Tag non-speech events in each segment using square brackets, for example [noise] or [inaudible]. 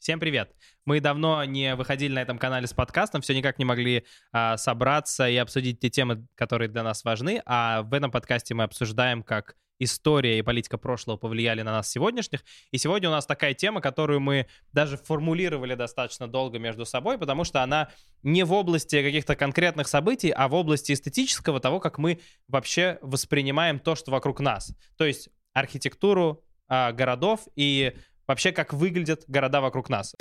Всем привет! Мы давно не выходили на этом канале с подкастом, все никак не могли а, собраться и обсудить те темы, которые для нас важны, а в этом подкасте мы обсуждаем, как история и политика прошлого повлияли на нас сегодняшних. И сегодня у нас такая тема, которую мы даже формулировали достаточно долго между собой, потому что она не в области каких-то конкретных событий, а в области эстетического, того, как мы вообще воспринимаем то, что вокруг нас. То есть архитектуру а, городов и вообще, как выглядят города вокруг нас.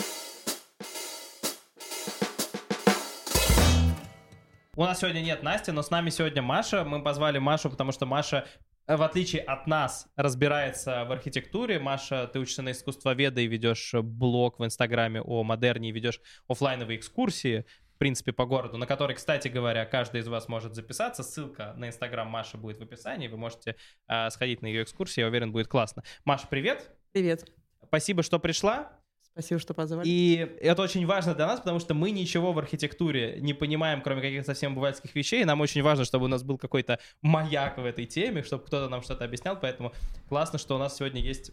У нас сегодня нет Насти, но с нами сегодня Маша. Мы позвали Машу, потому что Маша, э, в отличие от нас, разбирается в архитектуре. Маша, ты учишься на искусствоведа и ведешь блог в Инстаграме о модерне и ведешь офлайновые экскурсии в принципе, по городу, на который, кстати говоря, каждый из вас может записаться. Ссылка на Инстаграм Маши будет в описании. Вы можете э, сходить на ее экскурсии. Я уверен, будет классно. Маша, привет. Привет. Спасибо, что пришла. Спасибо, что позвали. И это очень важно для нас, потому что мы ничего в архитектуре не понимаем, кроме каких-то совсем бывальских вещей. Нам очень важно, чтобы у нас был какой-то маяк в этой теме, чтобы кто-то нам что-то объяснял. Поэтому классно, что у нас сегодня есть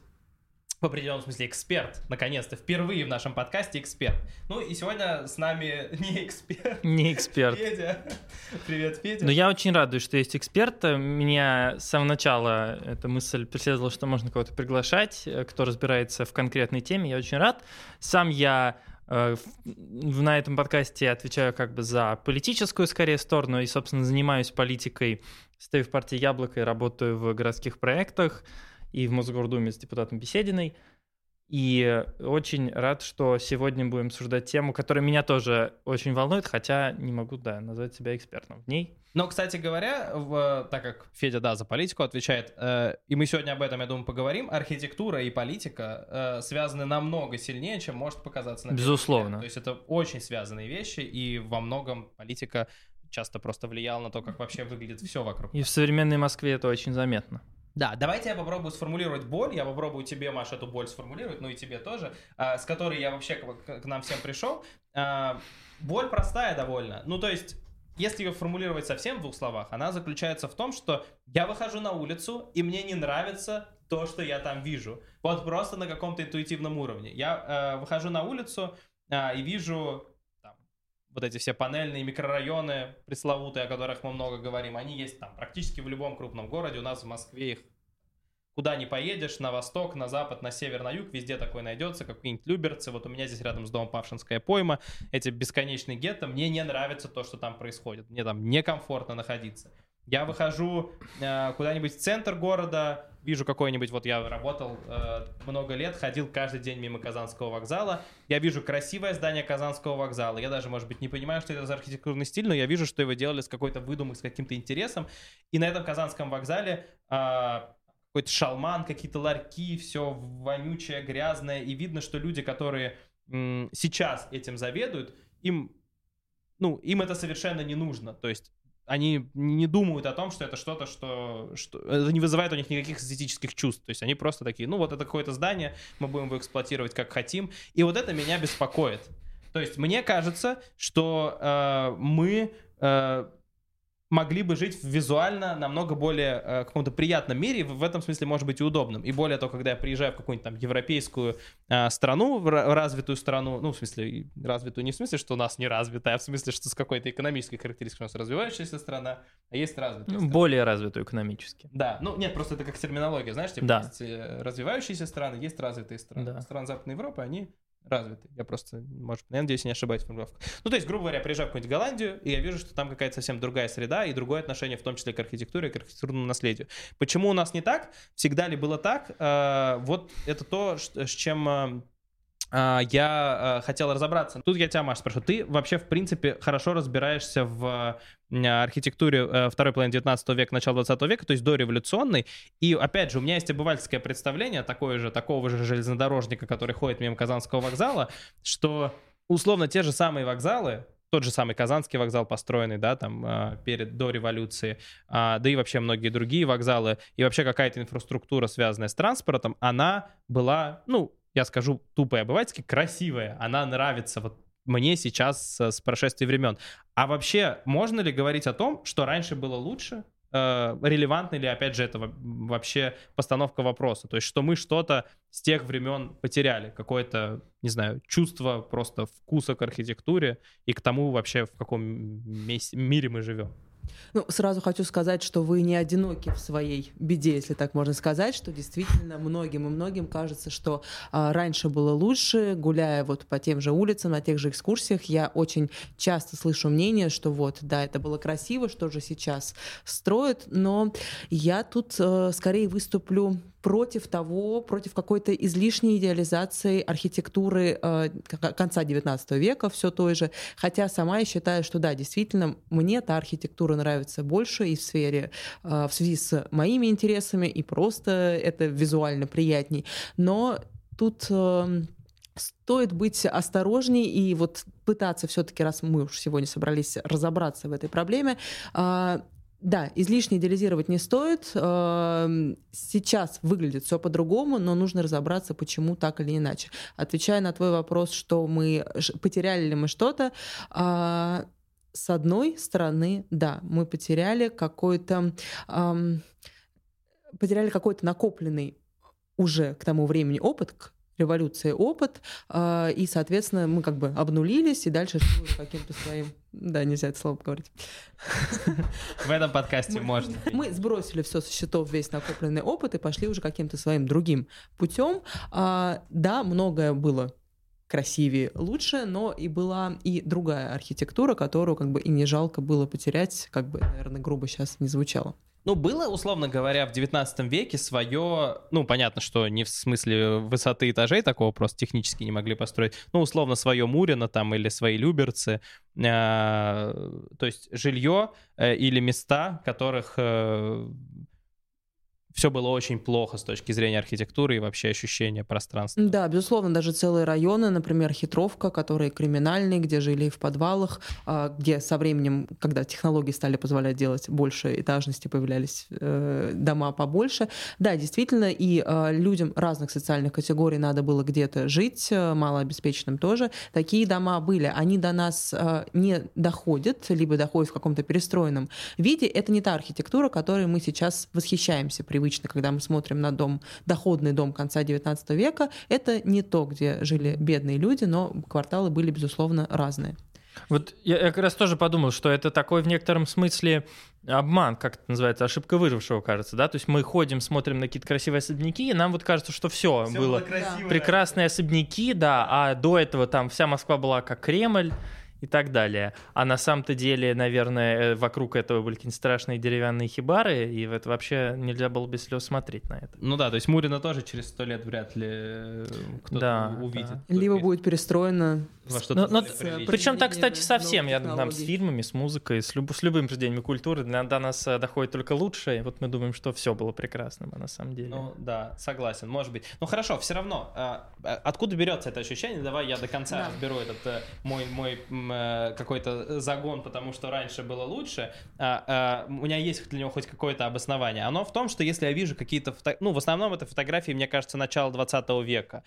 в определенном смысле эксперт, наконец-то, впервые в нашем подкасте эксперт. Ну и сегодня с нами [laughs] не эксперт. Не эксперт. Федя. Привет, Федя. Но я очень радуюсь, что есть эксперт. Меня с самого начала эта мысль преследовала, что можно кого-то приглашать, э, кто разбирается в конкретной теме. Я очень рад. Сам я э, на этом подкасте отвечаю как бы за политическую, скорее, сторону и, собственно, занимаюсь политикой, стою в партии «Яблоко» и работаю в городских проектах и в Мосгордуме с депутатом Бесединой. И очень рад, что сегодня будем обсуждать тему, которая меня тоже очень волнует, хотя не могу, да, назвать себя экспертом в ней. Но, кстати говоря, в, так как Федя, да, за политику отвечает, э, и мы сегодня об этом, я думаю, поговорим, архитектура и политика э, связаны намного сильнее, чем может показаться на Безусловно. То есть это очень связанные вещи, и во многом политика часто просто влияла на то, как вообще выглядит все вокруг. И в современной Москве это очень заметно. Да, давайте я попробую сформулировать боль. Я попробую тебе, Маша, эту боль сформулировать, ну и тебе тоже, а, с которой я вообще к, нам всем пришел. А, боль простая довольно. Ну, то есть, если ее формулировать совсем в двух словах, она заключается в том, что я выхожу на улицу, и мне не нравится то, что я там вижу. Вот просто на каком-то интуитивном уровне. Я э, выхожу на улицу э, и вижу вот эти все панельные микрорайоны пресловутые, о которых мы много говорим, они есть там практически в любом крупном городе. У нас в Москве их куда не поедешь, на восток, на запад, на север, на юг, везде такой найдется, какие-нибудь Люберцы. Вот у меня здесь рядом с домом Павшинская пойма, эти бесконечные гетто. Мне не нравится то, что там происходит. Мне там некомфортно находиться. Я выхожу э, куда-нибудь в центр города, вижу какой-нибудь, вот я работал э, много лет, ходил каждый день мимо Казанского вокзала, я вижу красивое здание Казанского вокзала, я даже, может быть, не понимаю, что это за архитектурный стиль, но я вижу, что его делали с какой-то выдумкой, с каким-то интересом, и на этом Казанском вокзале э, какой-то шалман, какие-то ларьки, все вонючее, грязное, и видно, что люди, которые сейчас этим заведуют, им ну, им это совершенно не нужно. То есть они не думают о том, что это что-то, что, что это не вызывает у них никаких эстетических чувств. То есть они просто такие, ну вот это какое-то здание, мы будем его эксплуатировать как хотим. И вот это меня беспокоит. То есть мне кажется, что э, мы э, могли бы жить визуально намного более э, каком-то приятном мире, в этом смысле может быть и удобным. И более того, когда я приезжаю в какую-нибудь там европейскую э, страну, в развитую страну, ну, в смысле, развитую не в смысле, что у нас не развитая, а в смысле, что с какой-то экономической характеристикой у нас развивающаяся страна, а есть развитая ну, страна. Более развитую экономически. Да, ну, нет, просто это как терминология, знаешь, типа да. есть э, развивающиеся страны, есть развитые страны. Да. Страны Западной Европы, они развитый. Я просто, может, я надеюсь, не ошибаюсь в формулировках. Ну, то есть, грубо говоря, приезжаю в какую-нибудь Голландию, и я вижу, что там какая-то совсем другая среда и другое отношение, в том числе к архитектуре, к архитектурному наследию. Почему у нас не так? Всегда ли было так? Э, вот это то, с чем э, а, я э, хотел разобраться. Тут я тебя, Маш, спрошу. Ты вообще, в принципе, хорошо разбираешься в архитектуре э, второй половины 19 века, начала 20 века, то есть дореволюционной. И, опять же, у меня есть обывательское представление такое же, такого же железнодорожника, который ходит мимо Казанского вокзала, что условно те же самые вокзалы, тот же самый Казанский вокзал, построенный, да, там, э, перед, до революции, а, да и вообще многие другие вокзалы, и вообще какая-то инфраструктура, связанная с транспортом, она была, ну, я скажу тупо и обывательски, красивая. Она нравится вот мне сейчас с, с прошествия времен. А вообще, можно ли говорить о том, что раньше было лучше, э, релевантна ли, опять же, это вообще постановка вопроса. То есть, что мы что-то с тех времен потеряли, какое-то, не знаю, чувство просто вкуса к архитектуре и к тому вообще, в каком месте, мире мы живем. Ну, сразу хочу сказать, что вы не одиноки в своей беде, если так можно сказать, что действительно многим и многим кажется, что а, раньше было лучше, гуляя вот по тем же улицам, на тех же экскурсиях, я очень часто слышу мнение, что вот, да, это было красиво, что же сейчас строят, но я тут а, скорее выступлю против того, против какой-то излишней идеализации архитектуры э, конца XIX века, все той же. Хотя сама я считаю, что да, действительно, мне та архитектура нравится больше и в сфере, э, в связи с моими интересами, и просто это визуально приятней. Но тут э, стоит быть осторожней и вот пытаться все-таки, раз мы уж сегодня собрались разобраться в этой проблеме, э, да, излишне идеализировать не стоит. Сейчас выглядит все по-другому, но нужно разобраться, почему так или иначе. Отвечая на твой вопрос, что мы потеряли ли мы что-то, с одной стороны, да, мы потеряли какой-то потеряли какой-то накопленный уже к тому времени опыт, революции опыт, а, и, соответственно, мы как бы обнулились, и дальше каким-то своим... Да, нельзя это слово говорить. В этом подкасте можно. [laughs] Мы сбросили все со счетов, весь накопленный опыт, и пошли уже каким-то своим другим путем. А, да, многое было красивее, лучше, но и была и другая архитектура, которую как бы и не жалко было потерять, как бы, наверное, грубо сейчас не звучало. Ну, было, условно говоря, в 19 веке свое, ну, понятно, что не в смысле высоты этажей такого просто технически не могли построить, ну, условно, свое Мурино там или свои Люберцы, э, то есть жилье э, или места, которых э, все было очень плохо с точки зрения архитектуры и вообще ощущения пространства. Да, безусловно, даже целые районы, например, Хитровка, которые криминальные, где жили в подвалах, а, где со временем, когда технологии стали позволять делать больше этажности, появлялись э, дома побольше. Да, действительно, и э, людям разных социальных категорий надо было где-то жить, э, малообеспеченным тоже. Такие дома были. Они до нас э, не доходят, либо доходят в каком-то перестроенном виде. Это не та архитектура, которой мы сейчас восхищаемся, привыкли привычно, когда мы смотрим на дом, доходный дом конца XIX века, это не то, где жили бедные люди, но кварталы были, безусловно, разные. Вот я, я как раз тоже подумал, что это такой в некотором смысле обман, как это называется, ошибка выжившего, кажется, да? То есть мы ходим, смотрим на какие-то красивые особняки, и нам вот кажется, что все, все было, было красиво, прекрасные особняки, да, а до этого там вся Москва была как Кремль, и так далее. А на самом-то деле, наверное, э, вокруг этого были какие-то страшные деревянные хибары, и это вообще нельзя было без слез смотреть на это. Ну да, то есть Мурина тоже через сто лет вряд ли э, кто-то да, увидит. Да. Либо будет перестроено во что-то но, но, Причем так, кстати, совсем. Я там с фильмами, с музыкой, с, люб, с любым произведением культуры до, до нас э, доходит только лучшее. Вот мы думаем, что все было прекрасным, а на самом деле. Ну да, согласен, может быть. Ну хорошо, все равно. А, а, откуда берется это ощущение? Давай я до конца да. разберу этот мой, мой Э, какой-то загон, потому что раньше было лучше, а, а, у меня есть для него хоть какое-то обоснование. Оно в том, что если я вижу какие-то, фото... ну, в основном это фотографии, мне кажется, начала 20 века.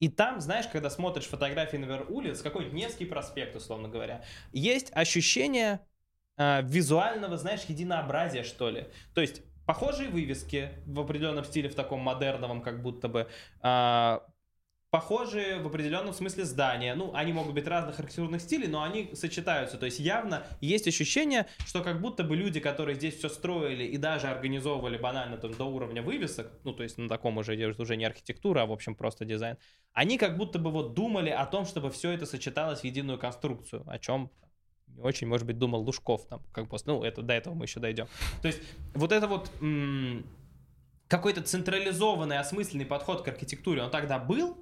И там, знаешь, когда смотришь фотографии, например, улиц, какой-нибудь Невский проспект, условно говоря, есть ощущение э, визуального, знаешь, единообразия, что ли. То есть похожие вывески в определенном стиле, в таком модерновом, как будто бы, э, похожие в определенном смысле здания. Ну, они могут быть разных архитектурных стилей, но они сочетаются. То есть явно есть ощущение, что как будто бы люди, которые здесь все строили и даже организовывали банально там до уровня вывесок, ну, то есть на таком уже, уже не архитектура, а, в общем, просто дизайн, они как будто бы вот думали о том, чтобы все это сочеталось в единую конструкцию, о чем не очень, может быть, думал Лужков там, как после, ну, это, до этого мы еще дойдем. То есть вот это вот какой-то централизованный, осмысленный подход к архитектуре, он тогда был,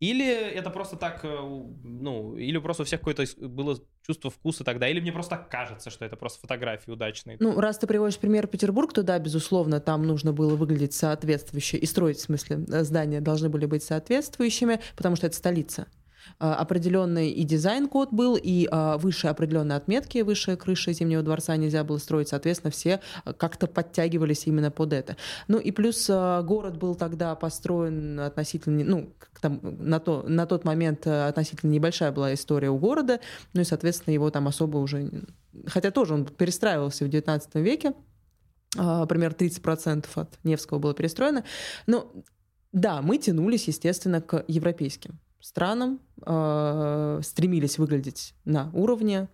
или это просто так, э, ну, или просто у всех какое-то было чувство вкуса тогда, или мне просто так кажется, что это просто фотографии удачные. Ну, раз ты приводишь пример Петербург, то да, безусловно, там нужно было выглядеть соответствующе, и строить, в смысле, э, здания должны были быть соответствующими, потому что это столица. А, определенный и дизайн-код был, и а, выше определенные отметки, выше крыши Зимнего дворца нельзя было строить, соответственно, все а, как-то подтягивались именно под это. Ну и плюс город был тогда построен относительно, ну, там, на, то, на тот момент относительно небольшая была история у города, ну и, соответственно, его там особо уже... Хотя тоже он перестраивался в XIX веке, примерно 30% от Невского было перестроено. Но да, мы тянулись, естественно, к европейским странам, э, стремились выглядеть на уровне.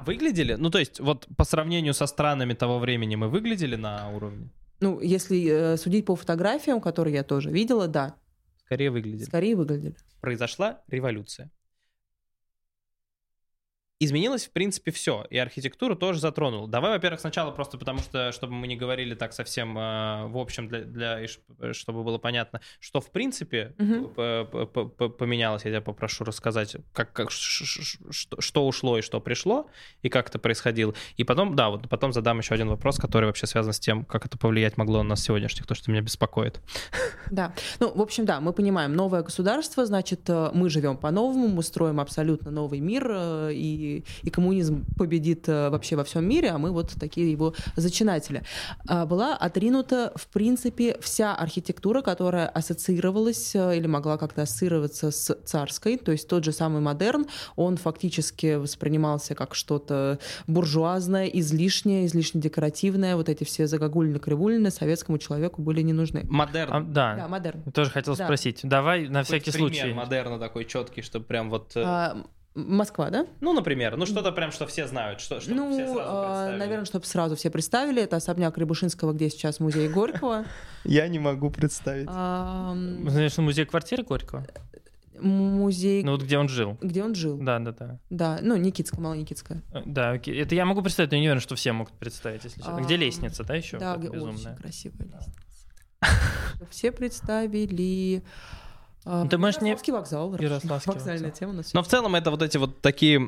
Выглядели? Ну, то есть, вот по сравнению со странами того времени мы выглядели на уровне? Ну, если э, судить по фотографиям, которые я тоже видела, да. Скорее выглядели. Скорее выглядели. Произошла революция. Изменилось, в принципе, все. И архитектуру тоже затронул. Давай, во-первых, сначала просто потому, что, чтобы мы не говорили так совсем э, в общем, для, для, чтобы было понятно, что, в принципе, угу. поменялось. Я тебя попрошу рассказать, как, как, что, что ушло и что пришло, и как это происходило. И потом, да, вот потом задам еще один вопрос, который вообще связан с тем, как это повлиять могло на сегодняшних, то, что меня беспокоит. [laughs] Да. Ну, в общем, да, мы понимаем, новое государство, значит, э, мы живем по-новому, мы строим абсолютно новый мир, э, и и, коммунизм победит э, вообще во всем мире, а мы вот такие его зачинатели. А, была отринута, в принципе, вся архитектура, которая ассоциировалась э, или могла как-то ассоциироваться с царской, то есть тот же самый модерн, он фактически воспринимался как что-то буржуазное, излишнее, излишне декоративное, вот эти все загогулины-кривулины советскому человеку были не нужны. Модерн. А, да. да, модерн. Я тоже хотел да. спросить. Давай на всякий пример случай. модерна такой четкий, чтобы прям вот... Э, а, Москва, да? Ну, например, ну что-то прям, что все знают, что, что ну, все сразу э, наверное, чтобы сразу все представили, это особняк Рябушинского, где сейчас музей Горького. [laughs] Я не могу представить. Знаешь, музей квартиры Горького? Музей... Ну, вот где он жил. Где он жил. Да, да, да. Да, ну, Никитская, Малоникитская. Э, да, это я могу представить, но не уверен, что все могут представить, если честно. Где лестница, да, еще? Да, очень красивая [laughs] лестница. Все представили... А, ты можешь не... вокзал. Ярославский Вокзальная вокзал. тема. Но в целом это вот эти вот такие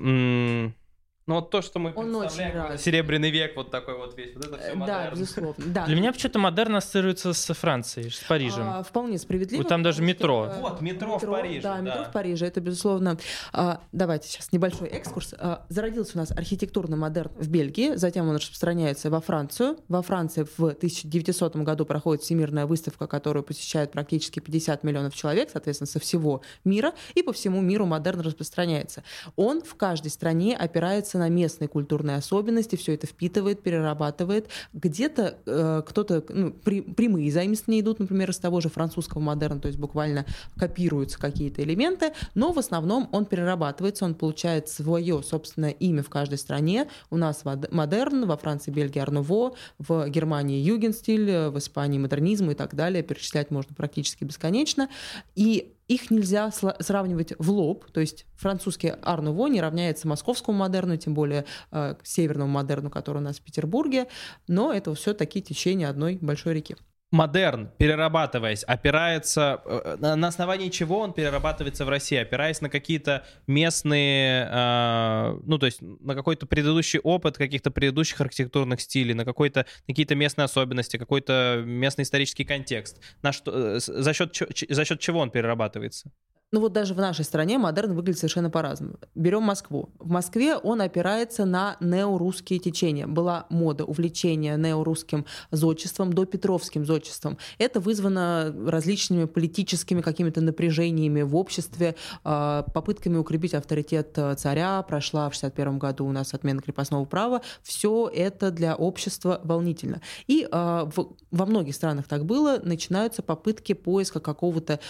ну вот то, что мы Он представляем, серебряный век, вот такой вот весь, вот это все Да, безусловно. Да. Для меня почему-то модерн ассоциируется с Францией, с Парижем. А, вполне справедливо. Вот там даже метро. Что, вот, метро, метро в Париже. Да, да, метро в Париже, это безусловно. А, давайте сейчас небольшой экскурс. А, зародился у нас архитектурный модерн в Бельгии, затем он распространяется во Францию. Во Франции в 1900 году проходит всемирная выставка, которую посещает практически 50 миллионов человек, соответственно, со всего мира, и по всему миру модерн распространяется. Он в каждой стране опирается на местные культурные особенности, все это впитывает, перерабатывает. Где-то э, кто-то, ну, при, прямые заимствования идут, например, из того же французского модерна, то есть буквально копируются какие-то элементы, но в основном он перерабатывается, он получает свое собственное имя в каждой стране. У нас модерн, во Франции, Бельгии Арнуво, в Германии Югенстиль, в Испании модернизм и так далее. Перечислять можно практически бесконечно. И их нельзя сравнивать в лоб, то есть французский Арнуво не равняется московскому модерну, тем более э, северному модерну, который у нас в Петербурге, но это все такие течения одной большой реки модерн, перерабатываясь, опирается... Э, на основании чего он перерабатывается в России? Опираясь на какие-то местные... Э, ну, то есть на какой-то предыдущий опыт каких-то предыдущих архитектурных стилей, на какой-то какие-то местные особенности, какой-то местный исторический контекст. На что, э, за, счет, за счет чего он перерабатывается? Ну вот даже в нашей стране модерн выглядит совершенно по-разному. Берем Москву. В Москве он опирается на неорусские течения. Была мода увлечения неорусским зодчеством до петровским зодчеством. Это вызвано различными политическими какими-то напряжениями в обществе, а, попытками укрепить авторитет э, царя. Прошла в 61 году у нас отмена крепостного права. Все это для общества волнительно. И а, во многих странах так было. Начинаются попытки поиска какого-то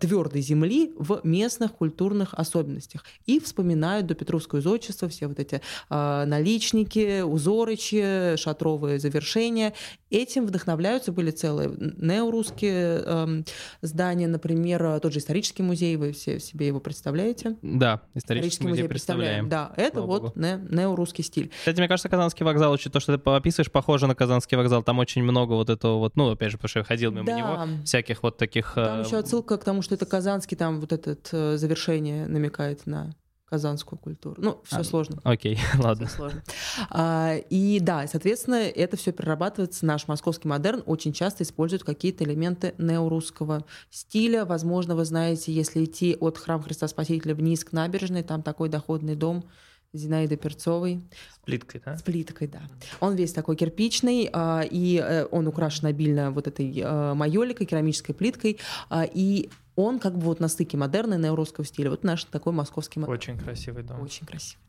твердой земли в в местных культурных особенностях. И вспоминают до Петровское зодчество, все вот эти э, наличники, узорычи, шатровые завершения. Этим вдохновляются, были целые неорусские э, здания, например, тот же исторический музей, вы все себе его представляете? Да, исторический, исторический музей, музей представляем. Да, это Слава вот не, неорусский стиль. Кстати, мне кажется, Казанский вокзал, то, что ты описываешь, похоже на Казанский вокзал. Там очень много вот этого вот, ну, опять же, потому что я ходил мимо да. него, всяких вот таких... Там э... еще отсылка к тому, что это Казанский, там вот этот э, завершение намекает на казанскую культуру. Ну, все а, сложно. Окей, [laughs] ладно. Все сложно. А, и да, соответственно, это все перерабатывается. Наш московский модерн очень часто использует какие-то элементы неорусского стиля. Возможно, вы знаете, если идти от храма Христа Спасителя вниз к набережной, там такой доходный дом Зинаиды Перцовой. С плиткой, да? С плиткой, да. Он весь такой кирпичный, а, и э, он украшен обильно вот этой э, майоликой, керамической плиткой. А, и он как бы вот на стыке модерна и неорусского стиля. Вот наш такой московский модерн. Очень красивый дом. Очень красивый.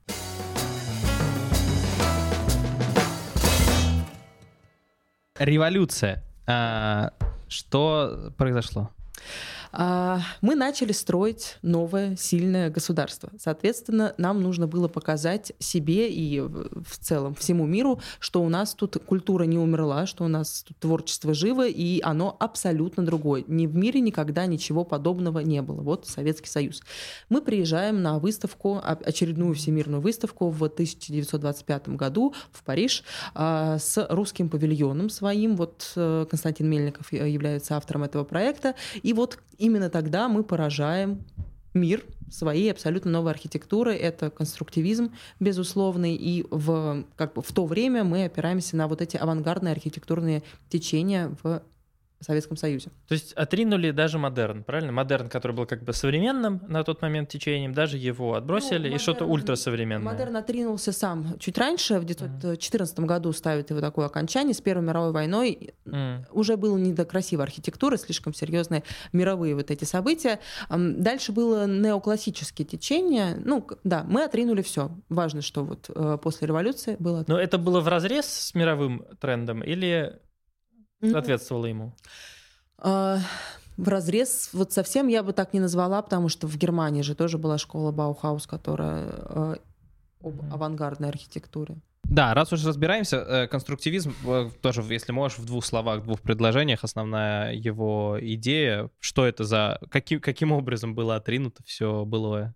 революция. А, что произошло? А, мы начали строить новое сильное государство. Соответственно, нам нужно было показать себе и в целом всему миру, что у нас тут культура не умерла, что у нас тут творчество живо, и оно абсолютно другое. Ни в мире никогда ничего подобного не было. Вот Советский Союз. Мы приезжаем на выставку, очередную всемирную выставку в 1925 году в Париж а, с русским павильоном своим. Вот э, Константин Мельников является автором этого проекта. И вот именно тогда мы поражаем мир своей абсолютно новой архитектурой. Это конструктивизм, безусловный, и в, как бы, в то время мы опираемся на вот эти авангардные архитектурные течения в Советском Союзе. То есть отринули даже модерн, правильно? Модерн, который был как бы современным на тот момент течением, даже его отбросили, ну, модерн, и что-то ультрасовременное. Модерн отринулся сам чуть раньше, в 1914 mm. году ставит его такое окончание, с Первой мировой войной mm. уже было не до красивой архитектуры, слишком серьезные мировые вот эти события. Дальше было неоклассические течения, ну да, мы отринули все. Важно, что вот э, после революции было... Но это было в разрез с мировым трендом или соответствовало ему? А, в разрез вот совсем я бы так не назвала, потому что в Германии же тоже была школа Баухаус, которая э, об авангардной архитектуре. Да, раз уж разбираемся, э, конструктивизм, э, тоже, если можешь, в двух словах, в двух предложениях, основная его идея, что это за, каким, каким образом было отринуто все былое?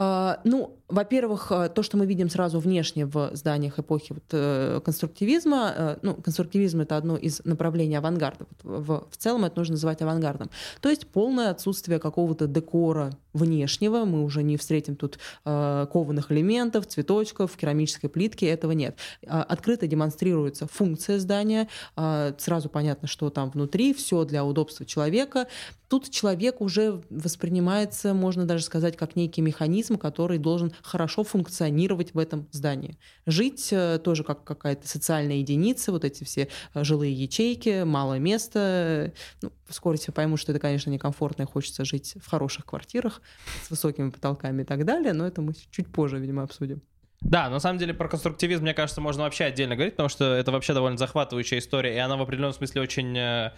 А, ну, во-первых, э, то, что мы видим сразу внешне в зданиях эпохи вот, э, конструктивизма, э, ну, конструктивизм — это одно из направлений авангарда. В, в целом это нужно называть авангардом. То есть полное отсутствие какого-то декора внешнего, мы уже не встретим тут э, кованых элементов, цветочков, керамической плитки, этого нет. Открыто демонстрируется функция здания, сразу понятно, что там внутри, все для удобства человека. Тут человек уже воспринимается, можно даже сказать, как некий механизм, который должен хорошо функционировать в этом здании. Жить э, тоже как какая-то социальная единица, вот эти все э, жилые ячейки, мало места. Ну, вскоре все поймут, что это, конечно, некомфортно, и хочется жить в хороших квартирах с высокими потолками и так далее, но это мы чуть позже, видимо, обсудим. Да, на самом деле про конструктивизм, мне кажется, можно вообще отдельно говорить, потому что это вообще довольно захватывающая история, и она в определенном смысле очень э,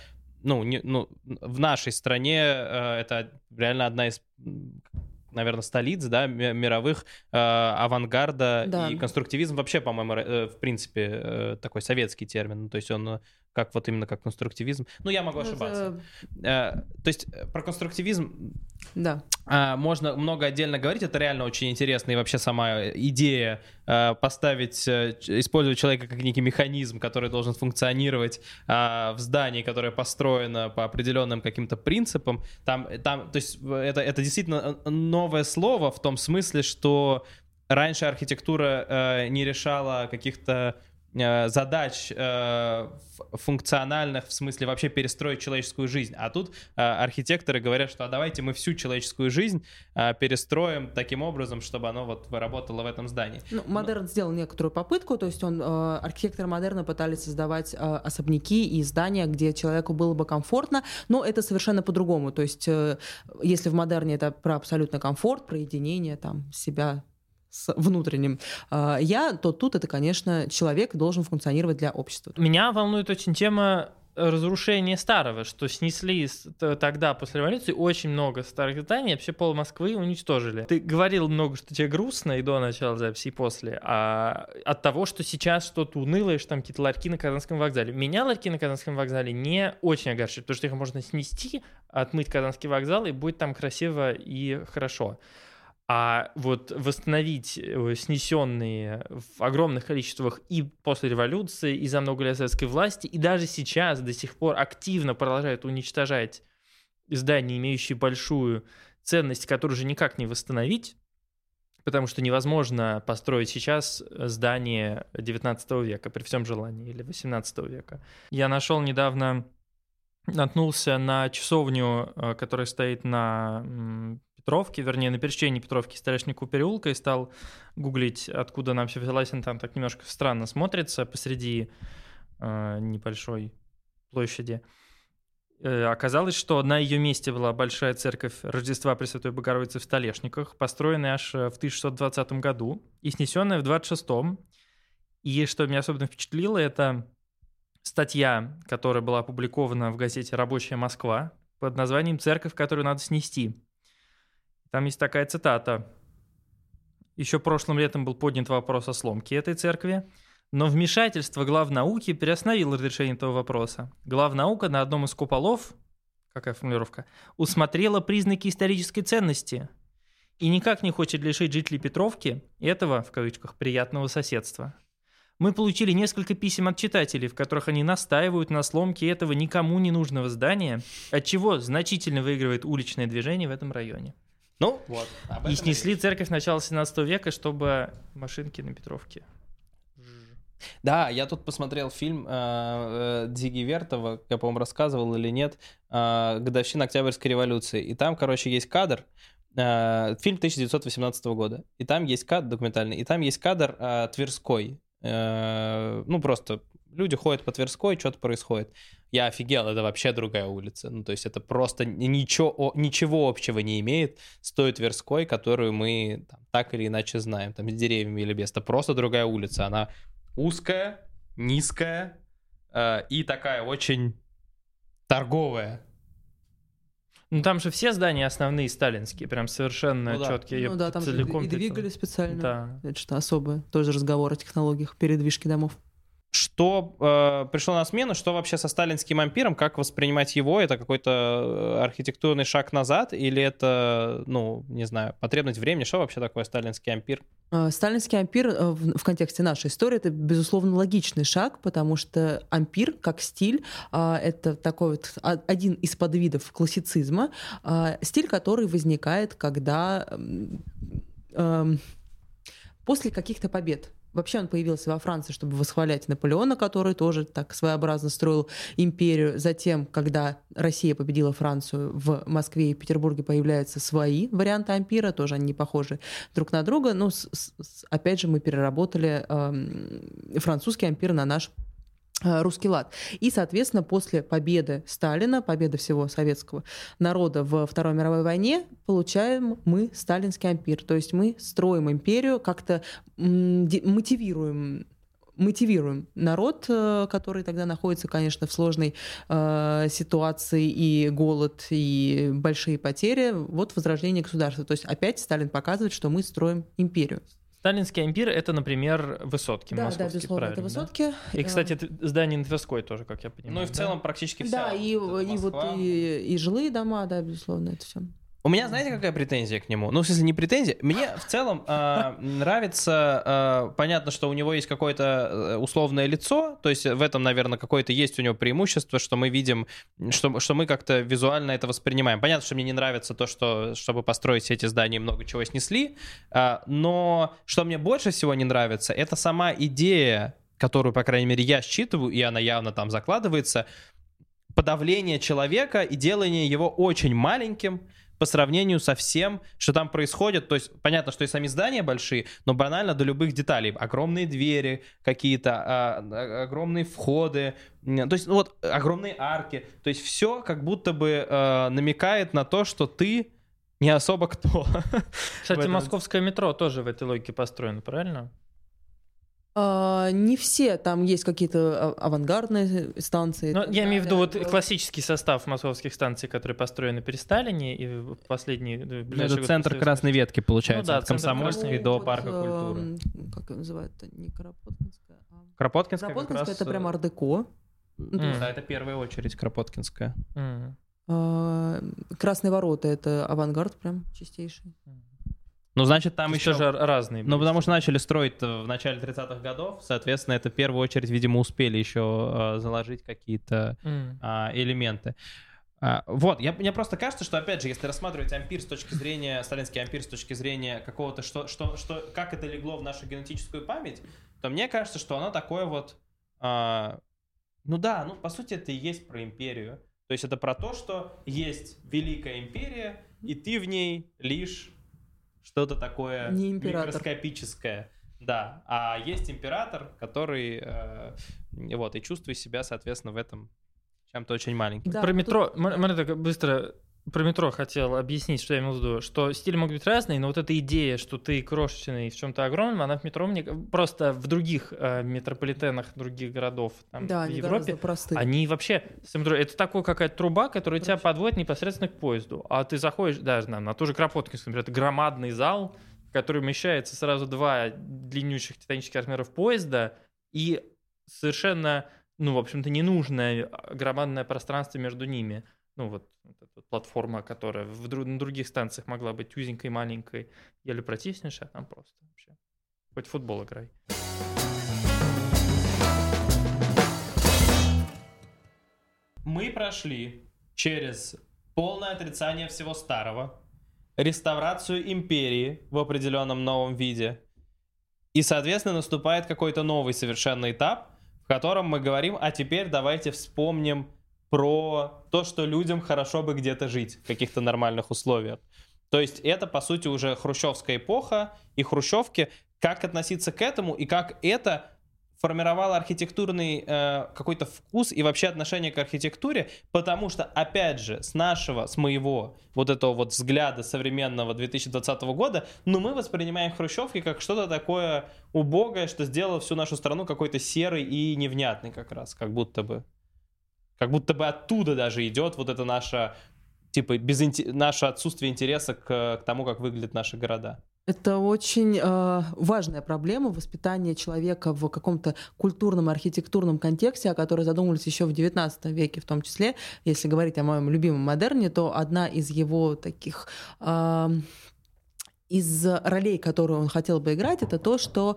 ну, не, ну, в нашей стране э, это реально одна из наверное, столиц, да, мировых э, авангарда да. и конструктивизм вообще, по-моему, э, в принципе, э, такой советский термин. Ну, то есть он как вот именно как конструктивизм. Ну, я могу ну, ошибаться. Это... То есть э, про конструктивизм да. Э, можно много отдельно говорить. Это реально очень интересно. И вообще сама идея э, поставить, использовать человека как некий механизм, который должен функционировать в здании, которое построено по определенным каким-то принципам. Там, там, то есть это, это действительно новое слово в том смысле, что раньше архитектура э, не решала каких-то задач э, функциональных, в смысле вообще перестроить человеческую жизнь. А тут э, архитекторы говорят, что а давайте мы всю человеческую жизнь перестроим таким образом, чтобы оно вот работало в этом здании. Ну, Модерн Но... сделал некоторую попытку, то есть он, архитекторы Модерна пытались создавать особняки и здания, где человеку было бы комфортно, но это совершенно по-другому. То есть если в Модерне это про абсолютно комфорт, про единение там себя с внутренним а, я, то тут это, конечно, человек должен функционировать для общества. Меня волнует очень тема разрушения старого, что снесли тогда после революции очень много старых зданий, вообще пол Москвы уничтожили. Ты говорил много, что тебе грустно и до начала записи, и после, а от того, что сейчас что-то унылое, что там какие-то ларьки на Казанском вокзале. Меня ларьки на Казанском вокзале не очень огорчают, потому что их можно снести, отмыть Казанский вокзал, и будет там красиво и хорошо. А вот восстановить э, снесенные в огромных количествах и после революции, и за много лет советской власти, и даже сейчас до сих пор активно продолжают уничтожать здания, имеющие большую ценность, которую уже никак не восстановить, потому что невозможно построить сейчас здание 19 века при всем желании или 18 века. Я нашел недавно, наткнулся на часовню, э, которая стоит на Петровки, вернее, на пересечении Петровки и Столешникового переулка и стал гуглить, откуда она вообще взялась, она там так немножко странно смотрится посреди э, небольшой площади. Э, оказалось, что на ее месте была большая церковь Рождества Пресвятой Богородицы в Столешниках, построенная аж в 1620 году и снесенная в 26-м. И что меня особенно впечатлило, это статья, которая была опубликована в газете «Рабочая Москва» под названием «Церковь, которую надо снести». Там есть такая цитата. Еще прошлым летом был поднят вопрос о сломке этой церкви, но вмешательство глав науки приостановило разрешение этого вопроса. Глав наука на одном из куполов, какая формулировка, усмотрела признаки исторической ценности и никак не хочет лишить жителей Петровки этого, в кавычках, приятного соседства. Мы получили несколько писем от читателей, в которых они настаивают на сломке этого никому не нужного здания, от чего значительно выигрывает уличное движение в этом районе. Ну, вот. И снесли речь. церковь начала 17 века, чтобы машинки на Петровке. Да, я тут посмотрел фильм э, э, Дзиги Вертова, я, по-моему, рассказывал или нет, э, «Годовщина Октябрьской революции». И там, короче, есть кадр, э, фильм 1918 года, и там есть кадр документальный, и там есть кадр э, Тверской. Э, ну, просто люди ходят по Тверской, что-то происходит. Я офигел, это вообще другая улица. Ну, то есть это просто ничего, ничего общего не имеет с той Тверской, которую мы там, так или иначе знаем, там, с деревьями или без. Это просто другая улица. Она узкая, низкая э, и такая очень торговая. Ну там же все здания основные сталинские, прям совершенно Ну да. четкие. Ну да, там целиком и двигали специально. Да. Это что, особое. Тоже разговор о технологиях передвижки домов. Что э, пришло на смену, что вообще со сталинским ампиром, как воспринимать его? Это какой-то э, архитектурный шаг назад или это, ну, не знаю, потребность времени? Что вообще такое сталинский ампир? А, Сталинский ампир э, в в контексте нашей истории это, безусловно, логичный шаг, потому что ампир как стиль а, это такой вот один из подвидов классицизма, а, стиль, который возникает, когда эм, после каких-то побед. Вообще он появился во Франции, чтобы восхвалять Наполеона, который тоже так своеобразно строил империю. Затем, когда Россия победила Францию, в Москве и Петербурге появляются свои варианты ампира, тоже они не похожи друг на друга. Но с- с- с- опять же мы переработали эм, французский ампир на наш э, русский лад. И, соответственно, после победы Сталина, победы всего советского народа во Второй мировой войне, получаем мы сталинский ампир. То есть мы строим империю, как-то мотивируем мотивируем народ, э, который тогда находится, конечно, в сложной э, ситуации, и голод, и большие потери, вот возрождение государства. То есть опять Сталин показывает, что мы строим империю. Сталинский ампир это, например, высотки Да, да, безусловно, это правильно, да? высотки. И, Э, кстати, это здание на Тверской тоже, как я понимаю. Ну и в да? целом практически вся. Да, и, вот и вот и, и жилые дома, да, безусловно, это все. У меня, знаете, какая претензия к нему? Ну, в смысле, не претензия. Мне в целом э, [laughs] нравится, э, понятно, что у него есть какое-то э, условное лицо, то есть в этом, наверное, какое-то есть у него преимущество, что мы видим, что, что мы как-то визуально это воспринимаем. Понятно, что мне не нравится то, что, чтобы построить все эти здания, много чего снесли, э, но что мне больше всего не нравится, это сама идея, которую, по крайней мере, я считываю, и она явно там закладывается, подавление человека и делание его очень маленьким по сравнению со всем, что там происходит. То есть понятно, что и сами здания большие, но банально до любых деталей. Огромные двери какие-то, а, а, огромные входы, то есть ну вот огромные арки. То есть все как будто бы а, намекает на то, что ты не особо кто. [laughs] Кстати, московское метро тоже в этой логике построено, правильно? А, не все, там есть какие-то а- авангардные станции. и Ну, я имею в виду вот классический состав московских станций, которые построены при Сталине и последние... ближайшие Это центр Красной Ветки, получается, Ну да, от Комсомольской до вот, Парка культуры. эм, Как его называют? Это не Кропоткинская. а- Кропоткинская как Кропоткинская раз, это прям э, ар-деко. Ну, есть, Да, это первая очередь Кропоткинская. А, Красные ворота это авангард прям чистейший. Ну, значит, Там еще же разные. Ну, потому что начали строить в начале 30-х годов, соответственно, это в первую очередь, видимо, успели еще э, заложить какие-то М. а, элементы. А, вот, я, мне просто кажется, что, опять же, если рассматривать ампир с точки зрения, сталинский ампир с точки зрения какого-то, что, что, что, как это легло в нашу генетическую память, то мне кажется, что оно такое вот, а, ну да, ну, по сути, это и есть про империю. То есть это про то, что есть великая империя, и ты в ней лишь что-то такое Не император. микроскопическое. Да, а есть император, который э, вот и чувствует себя, соответственно, в этом чем-то очень маленьким. Да, Про метро, тут- можно так быстро про метро хотел объяснить, что я имел в виду, что стили могут быть разные, но вот эта идея, что ты крошечный в чем-то огромном, она в метро мне просто в других э, метрополитенах других городов там, Да, в они Европе, они вообще это такой какая-то труба, которая тебя подводит непосредственно к поезду, а ты заходишь даже на, на ту же Кропоткинскую, например, это громадный зал, в который умещается сразу два длиннющих титанических размеров поезда и совершенно, ну, в общем-то, ненужное а, громадное пространство между ними ну вот, вот платформа, которая в дру- на других станциях могла быть узенькой, маленькой, еле протиснешь, а там просто вообще. Хоть в футбол играй. Мы прошли через полное отрицание всего старого, реставрацию империи в определенном новом виде. И, соответственно, наступает какой-то новый совершенно этап, в котором мы говорим, а теперь давайте вспомним про то, что людям хорошо бы где-то жить в каких-то нормальных условиях. То есть это, по сути, уже хрущевская эпоха и хрущевки. Как относиться к этому и как это формировало архитектурный э, какой-то вкус и вообще отношение к архитектуре, потому что, опять же, с нашего, с моего вот этого вот взгляда современного 2020 года, ну, мы воспринимаем хрущевки как что-то такое убогое, что сделало всю нашу страну какой-то серый и невнятный как раз, как будто бы. Как будто бы оттуда даже идет вот это наше, типа, без, наше отсутствие интереса к, к тому, как выглядят наши города. Это очень э, важная проблема воспитания человека в каком-то культурном, архитектурном контексте, о которой задумывались еще в XIX веке, в том числе, если говорить о моем любимом модерне, то одна из его таких э, из ролей, которые он хотел бы играть, это то, что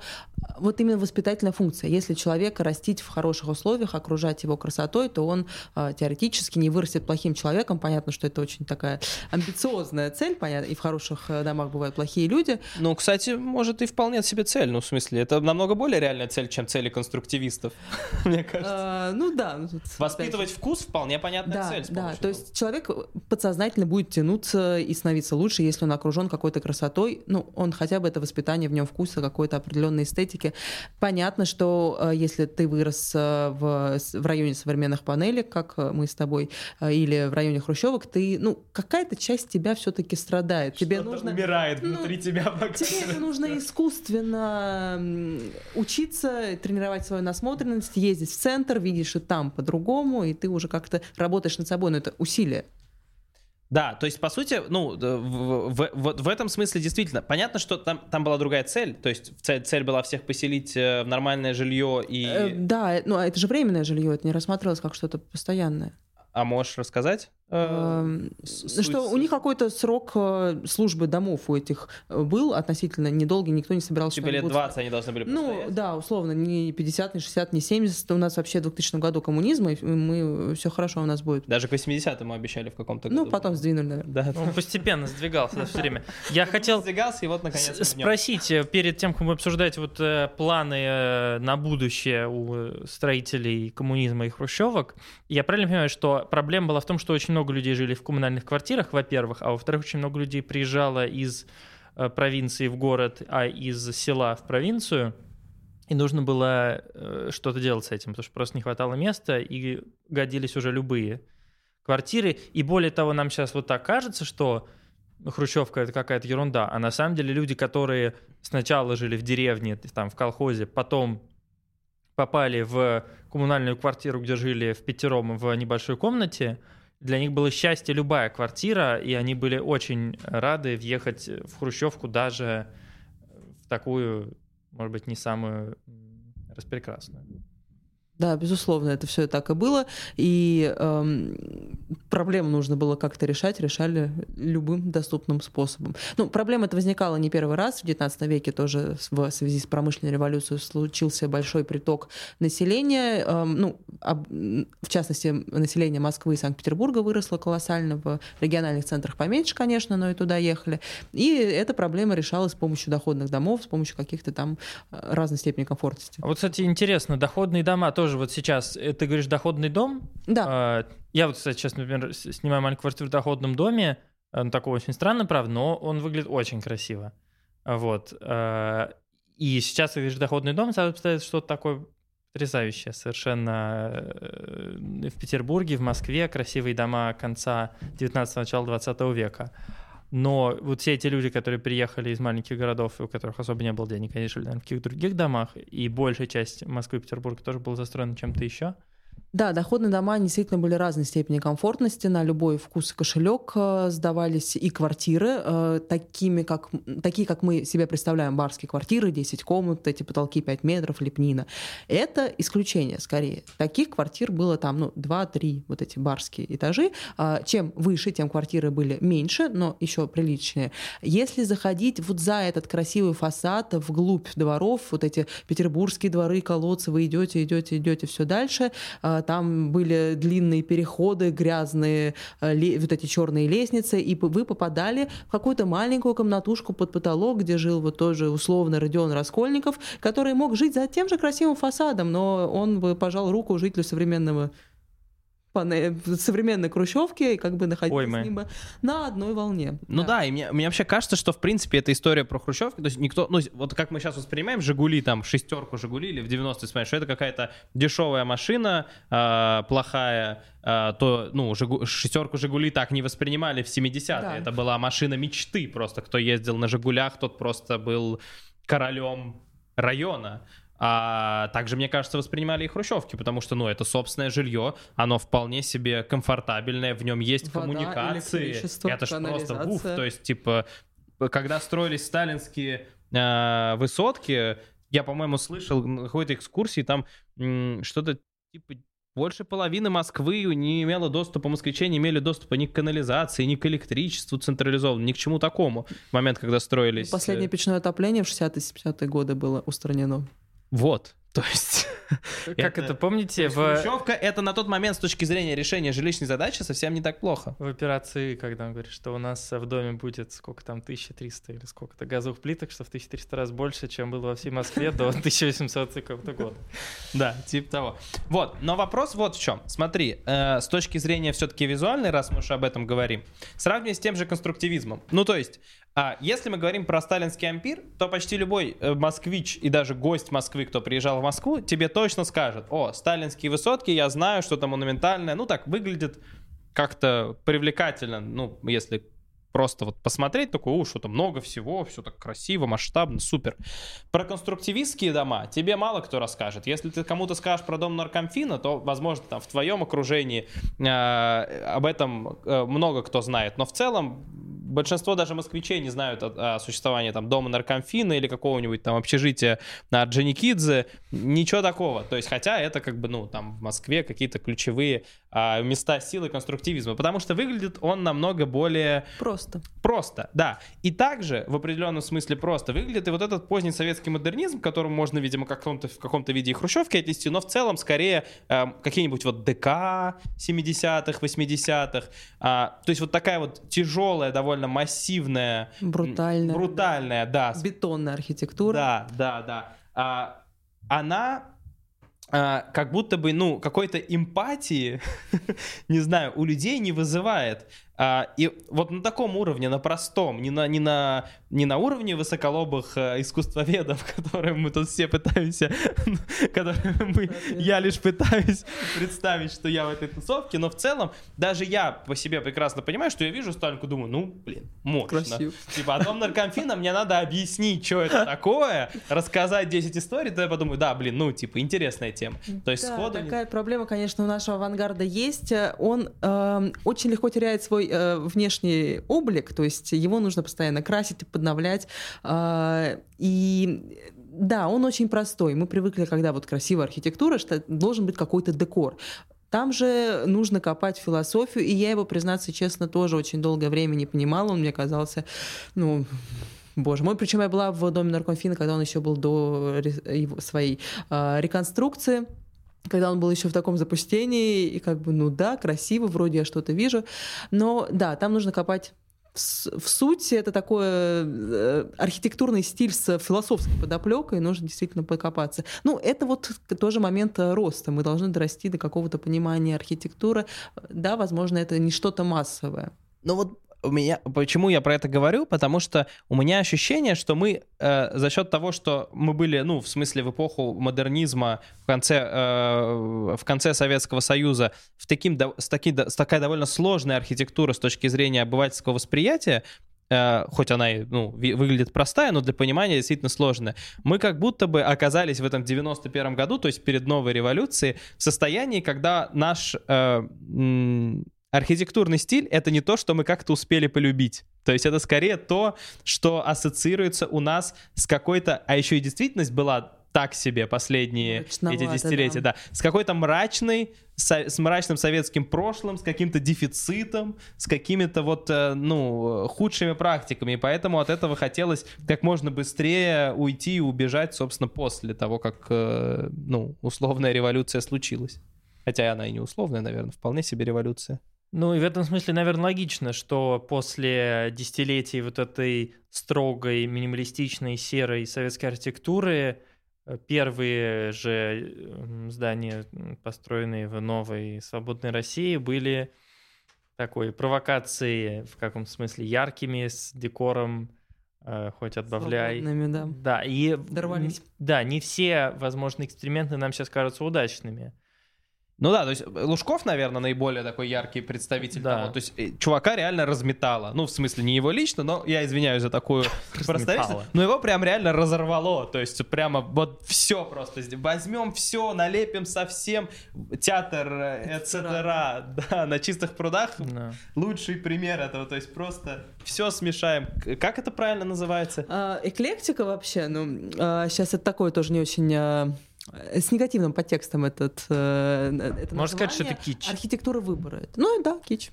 вот именно воспитательная функция. Если человека растить в хороших условиях, окружать его красотой, то он э, теоретически не вырастет плохим человеком. Понятно, что это очень такая амбициозная цель, понятно, и в хороших э, домах бывают плохие люди. Ну, кстати, может и вполне себе цель. Ну, в смысле, это намного более реальная цель, чем цели конструктивистов, [laughs] мне кажется. Э, ну да. ну, Воспитывать вкус вполне понятная цель. да. То есть человек подсознательно будет тянуться и становиться лучше, если он окружен какой-то красотой. Ну, он хотя бы это воспитание в нем вкуса, какой-то определенной эстетики. Понятно, что э, если ты вырос э, в, в районе современных панелек, как э, мы с тобой, или в районе хрущевок, ты, ну, какая-то часть тебя все-таки страдает. Тебе Что-то нужно умирает ну, внутри тебя. [laughs] Тебе это нужно искусственно учиться, тренировать свою насмотренность, ездить в центр, видишь и там по-другому, и ты уже как-то работаешь над собой, но это усилие. Да, то есть, по сути, ну, в, в- в- в этом смысле действительно, понятно, что там, там была другая цель, то есть цель, цель была всех поселить э, в нормальное жилье и... Э, да, э, ну а это же временное жилье, это не рассматривалось как что-то постоянное. А можешь рассказать? Э, Эм, ну, Что у них какой-то срок э, службы домов у этих э, был относительно недолгий, никто не собирался. Типа лет будут 20 они должны были Ну, да, условно, не 50, не 60, не 70. У нас вообще в 2000 году коммунизм, и мы все хорошо у нас будет. Даже к 80-м обещали в каком-то Ну, году. потом сдвинули, наверное. Да. Он постепенно сдвигался все время. Я хотел Сдвигался, и вот наконец спросить, э, перед тем, как мы обсуждать вот планы на будущее у строителей коммунизма и хрущевок, я правильно понимаю, что проблема была в том, что очень много людей жили в коммунальных квартирах, во-первых, а во-вторых, очень много людей приезжало из э, провинции в город, а из села в провинцию, и нужно было э, что-то делать с этим, потому что просто не хватало места, и годились уже любые квартиры. И более того, нам сейчас вот так кажется, что Хрущевка это какая-то ерунда, а на самом деле люди, которые сначала жили в деревне, там в колхозе, потом попали в коммунальную квартиру, где жили в пятером в небольшой комнате, для них было счастье любая квартира, и они были очень рады въехать в Хрущевку даже в такую, может быть, не самую распрекрасную. Да, безусловно, это все так и было. И эм, проблему нужно было как-то решать, решали любым доступным способом. Ну, проблема это возникала не первый раз. В XIX веке тоже в связи с промышленной революцией случился большой приток населения. Эм, ну, об- в частности, население Москвы и Санкт-Петербурга выросло колоссально. В региональных центрах поменьше, конечно, но и туда ехали. И эта проблема решалась с помощью доходных домов, с помощью каких-то там э, разной степени комфортности. А вот, кстати, интересно, доходные дома тоже вот сейчас, э, ты говоришь доходный дом, Да. А, Я вот, кстати, сейчас, например, снимаю маленькую квартиру в доходном доме, он такой очень странный, правда, но он выглядит очень красиво. Вот. а, И сейчас, ты говоришь, доходный дом, сразу представляется что-то такое потрясающая совершенно э, в Петербурге, в Москве красивые дома конца 19 начала 20 века. Но вот все эти люди, которые приехали из маленьких городов, у которых особо не было денег, они жили, наверное, в каких-то других домах, и большая часть Москвы и Петербурга тоже была застроена чем-то еще. Да, доходные дома действительно были разной степени комфортности, на любой вкус и кошелек э, сдавались и квартиры, э, такими как, такие, как мы себе представляем, барские квартиры, 10 комнат, эти потолки 5 метров, лепнина. Это исключение скорее. Таких квартир было там ну, 2-3 вот эти барские этажи. А, чем выше, тем квартиры были меньше, но еще приличнее. Если заходить вот за этот красивый фасад вглубь дворов, вот эти петербургские дворы, колодцы, вы идете, идете, идете все дальше, а, там были длинные переходы, грязные э, вот эти черные лестницы, и вы попадали в какую-то маленькую комнатушку под потолок, где жил вот тоже условно Родион Раскольников, который мог жить за тем же красивым фасадом, но он бы пожал руку жителю современного современной хрущевке и как бы находиться с ним на одной волне. Ну да, да и мне, мне вообще кажется, что в принципе эта история про хрущевки, то есть никто, ну вот как мы сейчас воспринимаем Жигули, там шестерку Жигули или в 90-е, смотришь, что это какая-то дешевая машина, э, плохая, э, то, ну, Жигу... шестерку Жигули так не воспринимали в 70-е, да. это была машина мечты просто, кто ездил на Жигулях, тот просто был королем района. А также, мне кажется, воспринимали и хрущевки, потому что, ну, это собственное жилье, оно вполне себе комфортабельное, в нем есть Вода, коммуникации. Это же просто уф, то есть, типа, когда строились сталинские э, высотки, я, по-моему, слышал на какой-то экскурсии, там что-то типа больше половины Москвы не имела доступа, москвичи не имели доступа ни к канализации, ни к электричеству централизованному, ни к чему такому. В момент, когда строились... Последнее э, печное отопление в 60-70-е годы было устранено. Вот. [laughs] То есть... Как это, помните? В... Хрущевка — это на тот момент с точки зрения решения жилищной задачи совсем не так плохо. В операции, когда он говорит, что у нас в доме будет сколько там, 1300 или сколько-то газовых плиток, что в 1300 раз больше, чем было во всей Москве до [laughs] 1800 какого-то года. Да, типа того. Вот, но вопрос вот в чем. Смотри, э, с точки зрения все-таки визуальной, раз мы уже об этом говорим, сравнивая с тем же конструктивизмом. Ну, то есть, а если мы говорим про сталинский ампир, то почти любой э, москвич и даже гость Москвы, кто приезжал в Москву, тебе точно скажет, о, сталинские высотки, я знаю, что это монументальное, ну так выглядит как-то привлекательно, ну, если просто вот посмотреть, такой, о, что-то много всего, все так красиво, масштабно, супер. Про конструктивистские дома тебе мало кто расскажет. Если ты кому-то скажешь про дом наркомфина, то, возможно, там в твоем окружении э, об этом э, много кто знает. Но в целом большинство даже москвичей не знают о, о существовании там дома наркомфина или какого-нибудь там общежития на Джаникидзе. Ничего такого. То есть, хотя это как бы, ну, там в Москве какие-то ключевые места силы конструктивизма. Потому что выглядит он намного более... Просто. Просто, да. И также, в определенном смысле просто, выглядит и вот этот поздний советский модернизм, к которому можно, видимо, как в каком-то, в каком-то виде и хрущевки отнести, но в целом скорее э, какие-нибудь вот ДК 70-х, 80-х. А, то есть вот такая вот тяжелая, довольно массивная... Брутальная. Брутальная, да. Бетонная архитектура. Да, да, да. А, она а, как будто бы, ну, какой-то эмпатии, [laughs] не знаю, у людей не вызывает. А, и вот на таком уровне, на простом, не на, не на, не на уровне высоколобых а, искусствоведов, [laughs] которые мы тут все пытаемся, [laughs] которые мы, я лишь пытаюсь [laughs] представить, что я в этой тусовке, но в целом даже я по себе прекрасно понимаю, что я вижу Сталинку, думаю, ну, блин, мощно. Красиво. Типа, о том наркомфина мне надо объяснить, что это такое, рассказать 10 историй, то я подумаю, да, блин, ну, типа, интересная тема. То есть да, сходу... такая не... проблема, конечно, у нашего авангарда есть. Он э, очень легко теряет свой свой э, внешний облик, то есть его нужно постоянно красить, подновлять. Э, и да, он очень простой. Мы привыкли, когда вот красивая архитектура, что должен быть какой-то декор. Там же нужно копать философию, и я его, признаться честно, тоже очень долгое время не понимала. Он мне казался, ну, боже мой. Причем я была в доме наркомфина, когда он еще был до своей э, реконструкции когда он был еще в таком запустении, и как бы, ну да, красиво, вроде я что-то вижу, но да, там нужно копать в суть это такой э, архитектурный стиль с философской подоплекой, нужно действительно покопаться. Ну, это вот тоже момент роста. Мы должны дорасти до какого-то понимания архитектуры. Да, возможно, это не что-то массовое. Но вот у меня, почему я про это говорю? Потому что у меня ощущение, что мы э, за счет того, что мы были, ну, в смысле, в эпоху модернизма в конце, э, в конце Советского Союза, в таким, с, таки, с такой довольно сложной архитектурой с точки зрения обывательского восприятия, э, хоть она и ну, выглядит простая, но для понимания действительно сложная. Мы как будто бы оказались в этом 91 году, то есть перед новой революцией, в состоянии, когда наш э, архитектурный стиль — это не то, что мы как-то успели полюбить. То есть это скорее то, что ассоциируется у нас с какой-то... А еще и действительность была так себе последние эти десятилетия, да. да. С какой-то мрачной, со, с мрачным советским прошлым, с каким-то дефицитом, с какими-то вот, э, ну, худшими практиками. И поэтому от этого хотелось как можно быстрее уйти и убежать, собственно, после того, как, э, ну, условная революция случилась. Хотя она и не условная, наверное, вполне себе революция. Ну и в этом смысле, наверное, логично, что после десятилетий вот этой строгой, минималистичной, серой советской архитектуры Э, первые же здания, построенные в новой свободной России, были такой провокацией, в каком смысле, яркими, с декором, э, хоть отбавляй. да. Да, и... Дорвались. Да, не все возможные эксперименты нам сейчас кажутся удачными. Ну да, то есть э, Лужков, наверное, наиболее такой яркий представитель да. того. То есть э, чувака реально разметало. Ну, в смысле, не его лично, но я извиняюсь за такую [laughs] представительство. Но его прям реально разорвало. То есть прямо вот все просто. Возьмем все, налепим совсем. Театр, etc. Э, да, на чистых прудах. Да. Лучший пример этого. То есть просто все смешаем. Как это правильно называется? А, эклектика вообще, ну, а, сейчас это такое тоже не очень а, с негативным подтекстом этот, э, это Можно сказать, что это кич. Архитектура выбора. Ну да, кич.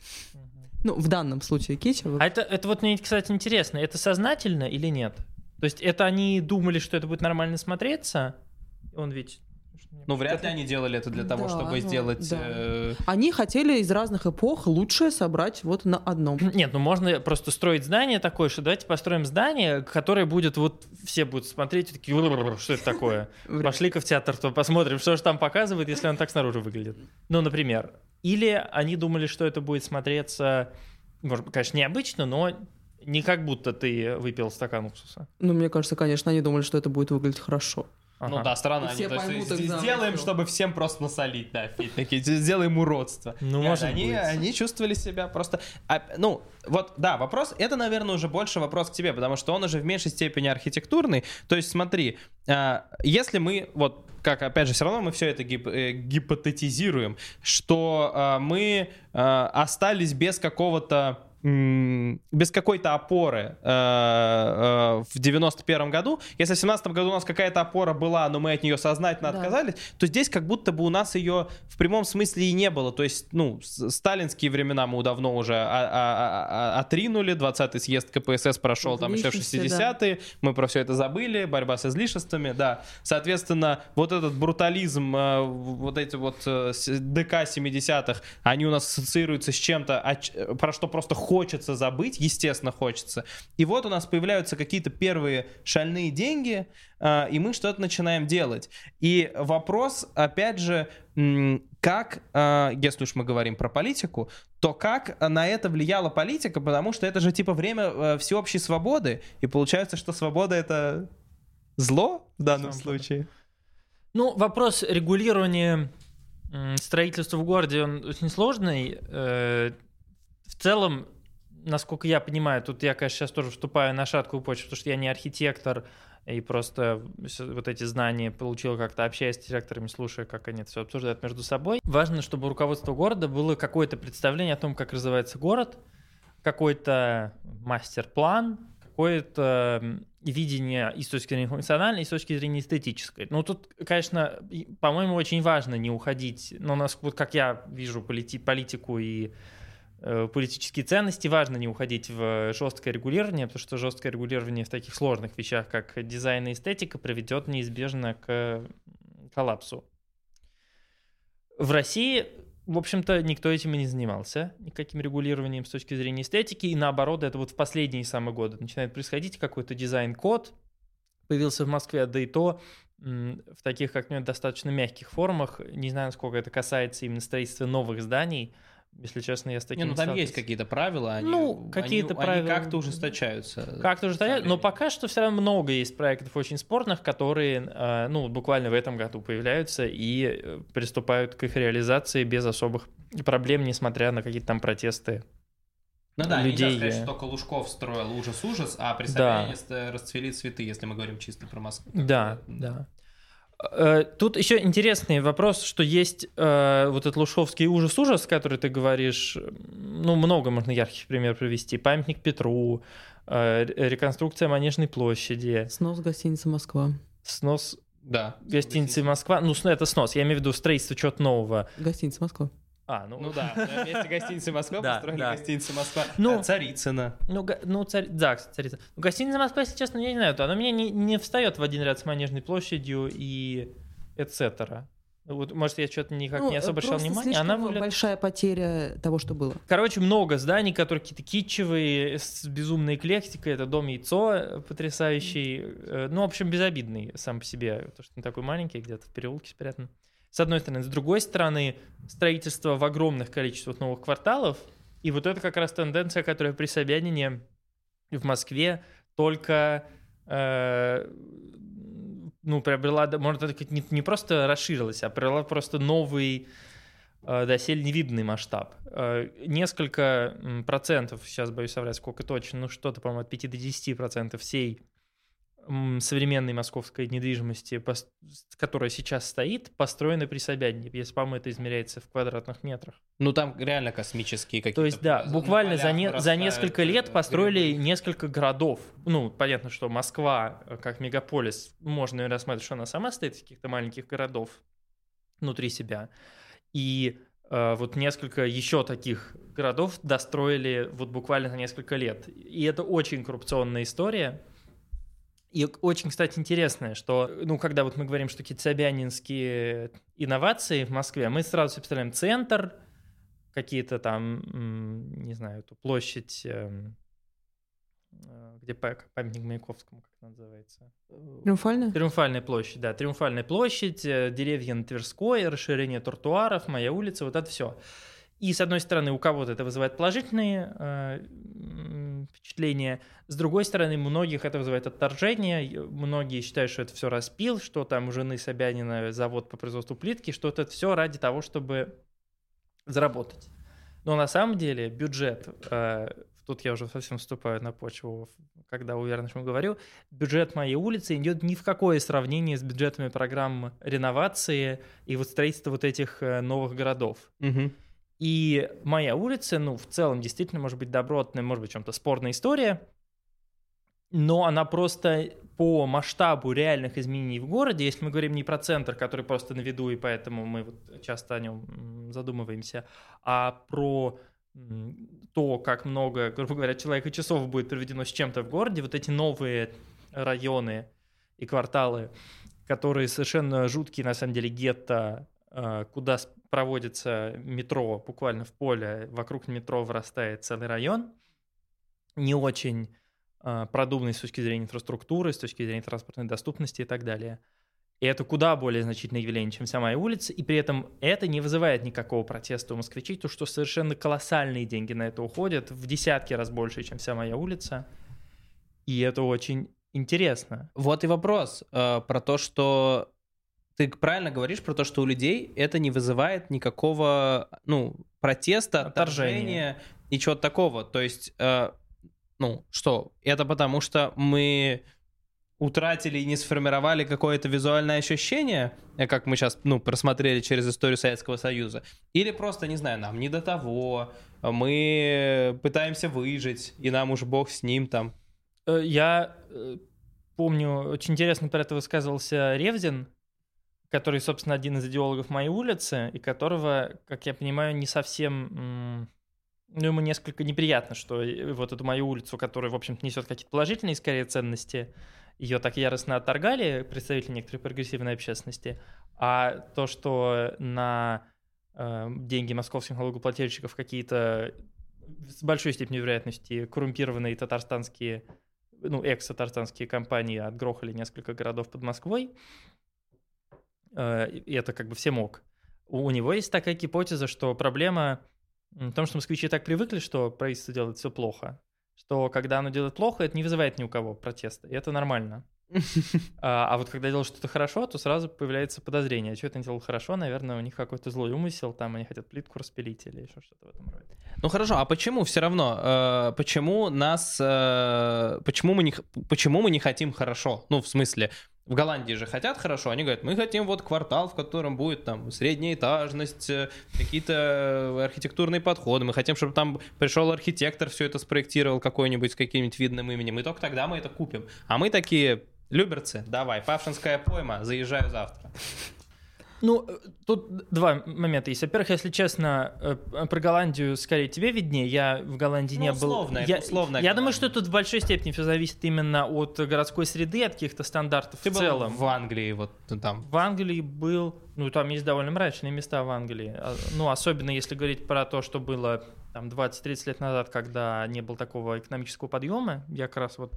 Ну, в данном случае кич. А это, это вот мне, кстати, интересно, это сознательно или нет? То есть это они думали, что это будет нормально смотреться? Он ведь ну, вряд ли они делали это для того, да, чтобы ну, сделать... Да. Э... Они хотели из разных эпох лучшее собрать вот на одном. [laughs] Нет, ну можно просто строить здание такое, что давайте построим здание, которое будет вот... Все будут смотреть такие, что это такое? [laughs] Пошли-ка в театр, то посмотрим, что же там показывает, если он так снаружи выглядит. Ну, например. Или они думали, что это будет смотреться, может, конечно, необычно, но не как будто ты выпил стакан уксуса. Ну, мне кажется, конечно, они думали, что это будет выглядеть хорошо. Ну ага. Ну да, странно. Они, то есть, сделаем, все. чтобы всем просто насолить, да, такие, сделаем уродство. Ну, Нет, может они, быть. они чувствовали себя просто... А, ну, вот, да, вопрос, это, наверное, уже больше вопрос к тебе, потому что он уже в меньшей степени архитектурный. То есть смотри, а, если мы, вот, как, опять же, все равно мы все это гип э, гипотетизируем, что а, мы а, остались без какого-то без какой-то опоры э, э, в 91 году. Если в 17 году у нас какая-то опора была, но мы от нее сознательно да. отказались, то здесь как будто бы у нас ее в прямом смысле и не было. То есть, ну, сталинские времена мы давно уже отринули, 20-й съезд КПСС прошел там еще в 60-е, да. мы про все это забыли, борьба с излишествами, да. Соответственно, вот этот брутализм, э, вот эти вот ДК 70-х, они у нас ассоциируются с чем-то, про что просто хочется забыть, естественно, хочется. И вот у нас появляются какие-то первые шальные деньги, а, и мы что-то начинаем делать. И вопрос, опять же, как, а, если уж мы говорим про политику, то как на это влияла политика, потому что это же типа время э, всеобщей свободы, и получается, что свобода это зло в данном Свобода. случае. Ну, вопрос регулирования строительства в городе, он очень сложный. Э, в целом, насколько я понимаю, тут я, конечно, сейчас тоже вступаю на шаткую почву, потому что я не архитектор, и просто вот эти знания получил как-то общаясь с директорами, слушая, как они это все обсуждают между собой. Важно, чтобы у руководства города было какое-то представление о том, как развивается город, какой-то мастер-план, какое-то видение и с точки зрения функциональной, и с точки зрения эстетической. Ну, тут, конечно, по-моему, очень важно не уходить, но ну, вот как я вижу полити- политику и политические ценности, важно не уходить в жесткое регулирование, потому что жесткое регулирование в таких сложных вещах, как дизайн и эстетика, приведет неизбежно к коллапсу. В России, в общем-то, никто этим и не занимался, никаким регулированием с точки зрения эстетики, и наоборот, это вот в последние самые годы начинает происходить какой-то дизайн-код, появился в Москве, да и то в таких, как мне, достаточно мягких формах. Не знаю, насколько это касается именно строительства новых зданий, Если честно, я с таким Не, ну там есть какие-то правила, они, Ну, какие-то они- правила. они как-то ужесточаются. Как-то уже стоят, но пока что все равно много есть проектов очень спорных, которые, э, ну, буквально в этом году появляются и э, приступают к их реализации без особых проблем, несмотря на какие-то там протесты. Ну да, людей, нельзя сказать, что только Лужков строил ужас-ужас, а при Да. Собянине ст- расцвели цветы, если мы говорим чисто про Москву. Да, да. Э, Тут еще интересный вопрос, что есть э, вот этот лушовский ужас-ужас, который ты говоришь, ну, много можно ярких примеров привести. Памятник Петру, э, ре- реконструкция Манежной площади, Снос гостиницы Москва. снос Да. гостиницы Москва. Ну, это снос, я имею в виду строительство чего-то нового. Гостиница Москва. А, ну, Ну да, на месте гостиницы Москва Да, построили да. гостиницу Москва. Ну, Э, Царицына. Ну, ну царь... да, царица. Ну, гостиница Москва, если честно, я не знаю, то она мне не, не встает в один ряд с Манежной площадью и etc. Вот, может, я что-то никак Ну, не особо обращал внимания. слишком Она выглядит... большая потеря того, что было. Короче, много зданий, которые какие-то китчевые, с безумной эклектикой. Это дом яйцо э, потрясающий. Э, Ну, в общем, безобидный сам по себе, потому что он такой маленький, где-то в переулке спрятан. С одной стороны. С другой стороны, строительство в огромных количествах новых кварталов. И вот это как раз тенденция, которая при Собянине в Москве только э, ну, приобрела, можно так сказать, не, не просто расширилась, а приобрела просто новый э, доселе невиданный масштаб. Э, Несколько процентов, сейчас боюсь соврать, сколько точно, ну что-то, по-моему, от 5 до 10 процентов всей современной московской недвижимости, которая сейчас стоит, построена при Собянине. Если, по-моему, это измеряется в квадратных метрах. Ну там реально космические какие-то... То есть, да, буквально за, не- за несколько э, лет построили грибы. несколько городов. Ну, понятно, что Москва, э, как мегаполис, можно наверное, рассматривать, что она сама стоит из каких-то маленьких городов внутри себя. И э, вот несколько еще таких городов достроили вот буквально за несколько лет. И это очень коррупционная история. И очень, кстати, интересное, что, ну, когда вот мы говорим, что какие-то собянинские инновации в Москве, мы сразу себе представляем центр, какие-то там, не знаю, эту площадь, эм, э, где па- памятник Маяковскому, как называется? Триумфальная? Триумфальная площадь, да, Триумфальная площадь, э, деревья на Тверской, расширение тротуаров, моя улица, вот это все. И с одной стороны, у кого-то это вызывает положительные м, впечатления, с другой стороны, многих это вызывает отторжение, многие считают, что это все распил, что там у жены Собянина завод по производству плитки, что это все ради того, чтобы заработать. Но на самом деле бюджет, э, тут я уже совсем вступаю на почву, когда уверен, что говорю, бюджет моей улицы идет ни в какое сравнение с бюджетами программ реновации и вот строительства вот этих э, новых городов. Мгм. И моя улица, ну, в целом, действительно, может быть, добротная, может быть, чем-то спорная история, но она просто по масштабу реальных изменений в городе, если мы говорим не про центр, который просто на виду, и поэтому мы вот часто о нем задумываемся, а про то, как много, грубо говоря, человек и часов будет проведено с чем-то в городе, вот эти новые районы и кварталы, которые совершенно жуткие, на самом деле, гетто, э, куда проводится метро буквально в поле, вокруг метро вырастает целый район, не очень э, продуманный с точки зрения инфраструктуры, с точки зрения транспортной доступности и так далее. И это куда более значительное явление, чем вся моя улица, и при этом это не вызывает никакого протеста у москвичей, то что совершенно колоссальные деньги на это уходят, в десятки раз больше, чем вся моя улица. И это очень интересно. Вот и вопрос э, про то, что ты правильно говоришь про то, что у людей это не вызывает никакого, ну, протеста, Отторжения. отторжения и чего-то такого. То есть, э, ну, что, это потому что мы утратили и не сформировали какое-то визуальное ощущение, э, как мы сейчас, ну, просмотрели через историю Советского Союза, или просто, не знаю, нам не до того, мы пытаемся выжить, и нам уж бог с ним там. Э, Я э, помню, очень интересно про это высказывался Ревзин, который, собственно, один из идеологов моей улицы, и которого, как я понимаю, не совсем... Ну, ему несколько неприятно, что вот эту мою улицу, которая, в общем-то, несет какие-то положительные, скорее, ценности, ее так яростно отторгали представители некоторой прогрессивной общественности, а то, что на э, деньги московских налогоплательщиков какие-то с большой степенью вероятности коррумпированные татарстанские, ну, экс-татарстанские компании отгрохали несколько городов под Москвой, и это как бы всем ок. У у него есть такая гипотеза, что проблема Потому что москвичи так привыкли, что правительство делает все плохо, что когда оно делает плохо, это не вызывает ни у кого протеста, и это нормально. [laughs] А, а вот когда делают что-то хорошо, то сразу появляется подозрение. А что это не делал хорошо? Наверное, у них какой-то злой умысел, там они хотят плитку распилить или еще что-то в этом роде. Ну хорошо, а почему все равно? Э, почему нас, э, почему мы не, почему мы не хотим хорошо? Ну в смысле, в Голландии же хотят хорошо, они говорят, мы хотим вот квартал, в котором будет там средняя этажность, э, какие-то архитектурные подходы, мы хотим, чтобы там пришел архитектор, все это спроектировал какой-нибудь с каким-нибудь видным именем, и только тогда мы это купим. А мы такие, люберцы, давай, Павшинская пойма, заезжаю завтра. Ну, э, тут два момента есть. Во-первых, если честно, э, про Голландию скорее тебе виднее. Я в Голландии Ну, не был. условно, это я, условная я думаю, что тут в большой степени все зависит именно от городской среды, от каких-то стандартов Ты в был целом. в Англии, вот там. В Англии был, ну там есть довольно мрачные места в Англии. А, Ну, особенно если говорить про то, что было там 20-30 лет назад, когда не было такого экономического подъема, я как раз вот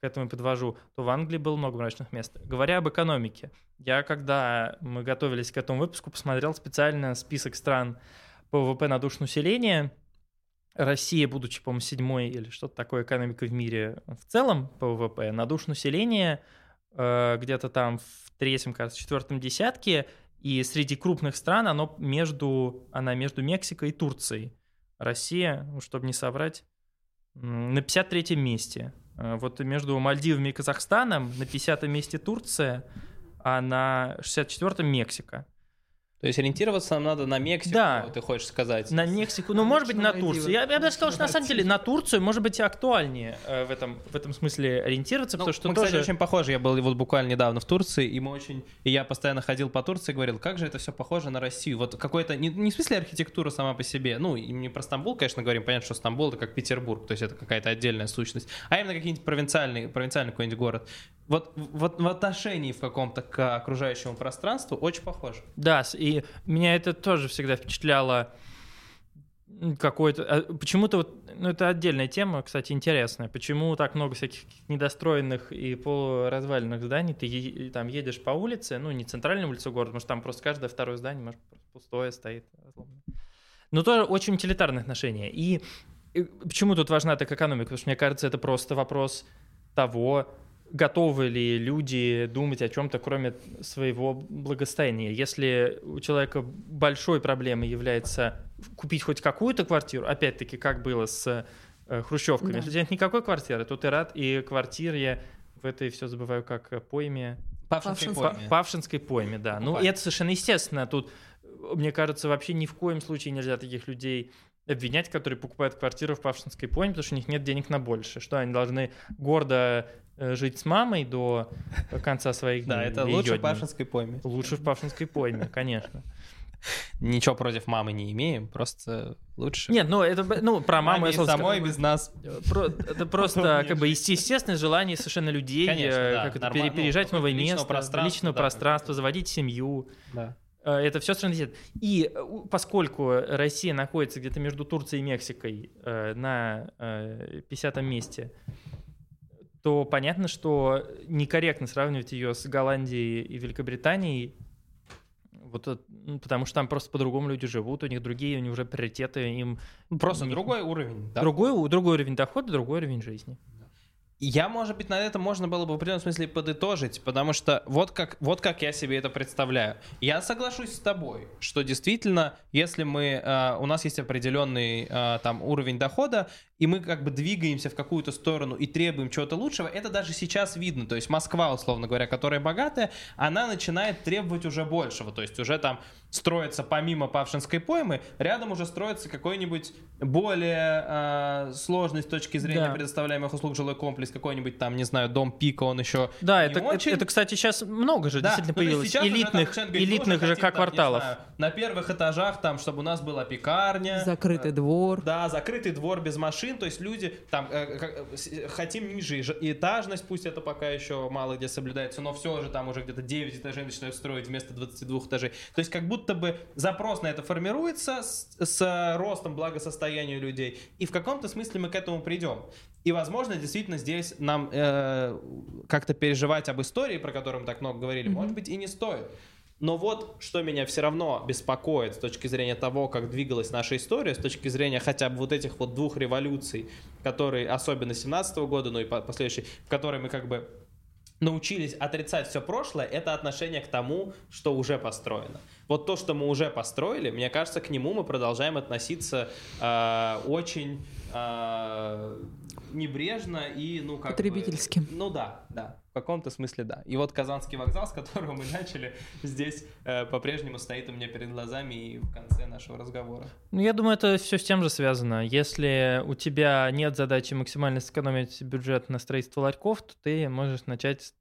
к этому подвожу, то в Англии было много мрачных мест. Говоря об экономике, я когда мы готовились к этому выпуску, посмотрел специально список стран по ВВП на душу населения. Россия, будучи, по-моему, седьмой или что-то такое экономикой в мире в целом по ВВП, на душу населения э, где-то там в третьем, кажется, четвертом десятке, и среди крупных стран оно между, она между Мексикой и Турцией. Россия, ну, чтобы не соврать, на 53-м месте. Э, Вот между Мальдивами и Казахстаном на 50-м месте Турция, а на 64-м Мексика. То есть ориентироваться нам надо на Мексику, Да. ты хочешь сказать. На Мексику, ну, может быть, на. Турцию. Я, я бы даже сказал, что на самом деле на Турцию может быть актуальнее э, в, этом, в этом смысле ориентироваться, Ну, потому что мы, тоже... кстати, очень похожи. Я был вот буквально недавно в Турции, и мы очень... И я постоянно ходил по Турции и говорил, как же это все похоже на Россию. Вот какой-то... Не, не в смысле архитектура сама по себе. Ну, и не про Стамбул, конечно, говорим. Понятно, что Стамбул — это как Петербург, то есть это какая-то отдельная сущность. А именно какие-нибудь провинциальные, провинциальный какой-нибудь город. Вот, вот в отношении в каком-то к окружающему пространству очень похоже. Да, и меня это тоже всегда впечатляло какой-то... а, Почему-то вот, ну это отдельная тема, кстати, интересная. Почему так много всяких недостроенных и полуразваленных зданий? Ты е- там едешь по улице, ну не центральной улице города, что там просто каждое второе здание, может, пустое стоит. Но тоже очень утилитарное отношение. И и почему тут важна так экономика? Потому что мне кажется, это просто вопрос того, готовы ли люди думать о чем-то, кроме своего благосостояния. Если у человека большой проблемой является купить хоть какую-то квартиру, опять-таки, как было с э, хрущевками, Да. если у тебя нет никакой квартиры, то ты рад и квартире в этой все забываю как э, пойме Павшинской Павшинской. пойме. Па- Павшинской пойме, да. Ну, и это совершенно естественно. Тут, э, мне кажется, вообще ни в коем случае нельзя таких людей обвинять, которые покупают квартиру в Павшинской пойме, потому что у них нет денег на больше. Что они должны гордо жить с мамой до конца своих дней? Да, это лучше в дней? Павшинской пойме. Лучше в Павшинской пойме, конечно. Ничего против мамы не имеем, просто лучше. Нет, ну это ну про маму Маме я и сразу самой без нас. Про- это просто как бы есте- естественное желание совершенно людей, Конечно, э, да, как это, нормально. пере- переезжать в Ну, новое место, пространства, личного да, пространства, заводить семью. Да. Э, Это все естественно. И э, поскольку Россия находится где-то между Турцией и Мексикой э, на э, 50 месте, то понятно, что некорректно сравнивать ее с Голландией и Великобританией, вот, ну, потому что там просто по-другому люди живут, у них другие, у них уже приоритеты, им Ну, Просто Не- другой уровень. да? другой, другой уровень дохода, другой уровень жизни. Я, может быть, на это можно было бы в определенном смысле подытожить, потому что вот как, вот как я себе это представляю. Я соглашусь с тобой, что действительно, если мы, э, у нас есть определенный э, там уровень дохода, и мы как бы двигаемся в какую-то сторону и требуем чего-то лучшего, это даже сейчас видно. То есть Москва, условно говоря, которая богатая, она начинает требовать уже большего. То есть уже там строится помимо Павшинской поймы, рядом уже строится какой-нибудь более э, сложный с точки зрения Да. предоставляемых услуг жилой комплекс, какой-нибудь там, не знаю, дом Пика, он еще Да, не это, это- очень. это, кстати, сейчас много же Да, действительно ну, появилось сейчас уже там элитных, говорит, элитных «Мы уже хотим, там, ЖК-кварталов. не знаю, на первых этажах там, чтобы у нас была пекарня. Закрытый двор. Да, закрытый двор без машин, то есть люди там э, э, с- хотим ниже этажность, пусть это пока еще мало где соблюдается, но все же там уже где-то 9 этажей начинают строить вместо 22 этажей. То есть как будто бы запрос на это формируется с, с ростом благосостояния людей, и в каком-то смысле мы к этому придем. И, возможно, действительно здесь нам э, как-то переживать об истории, про которую мы так много говорили, может быть, и не стоит. Но вот что меня все равно беспокоит с точки зрения того, как двигалась наша история, с точки зрения хотя бы вот этих вот двух революций, которые, особенно 17 года, ну и последующие, в которые мы как бы научились отрицать все прошлое, это отношение к тому, что уже построено. Вот то, что мы уже построили, мне кажется, к нему мы продолжаем относиться э, очень э, небрежно и, ну, как Потребительски. Бы, ну да, да, в каком-то смысле да. И вот Казанский вокзал, с которого мы начали, здесь э, по-прежнему стоит у меня перед глазами и в конце нашего разговора. Ну, я думаю, это все с тем же связано. Если у тебя нет задачи максимально сэкономить бюджет на строительство ларьков, то ты можешь начать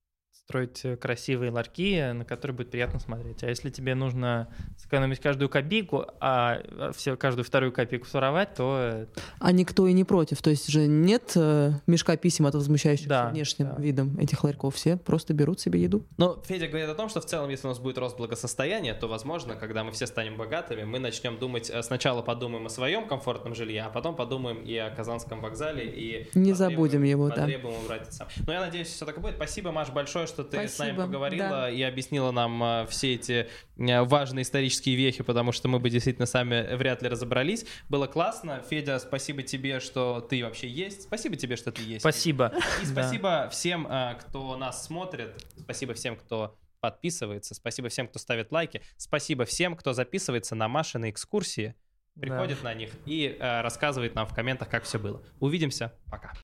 строить э, красивые ларьки, на которые будет приятно смотреть. А если тебе нужно сэкономить каждую копейку, а, а все, каждую вторую копейку своровать, то... А никто и не против. То есть же нет э, мешка писем от возмущающихся Да, внешним да. видом этих ларьков. Все просто берут себе еду. Но Федя говорит о том, что в целом, если у нас будет рост благосостояния, то, возможно, когда мы все станем богатыми, мы начнем думать, э, сначала подумаем о своем комфортном жилье, а потом подумаем и о Казанском вокзале, и... Не забудем его, да. потребуем убрать. Но я надеюсь, все так и будет. Спасибо, Маш, большое, что ты с нами Спасибо, поговорила да. и объяснила нам э, все эти э, важные исторические вехи, потому что мы бы действительно сами вряд ли разобрались. Было классно. Федя, спасибо тебе, что ты вообще есть. Спасибо тебе, что ты есть. Спасибо. И Да. спасибо всем, э, кто нас смотрит. Спасибо всем, кто подписывается. Спасибо всем, кто ставит лайки. Спасибо всем, кто записывается на Машины экскурсии, Да. приходит на них и э, рассказывает нам в комментах, как все было. Увидимся. Пока.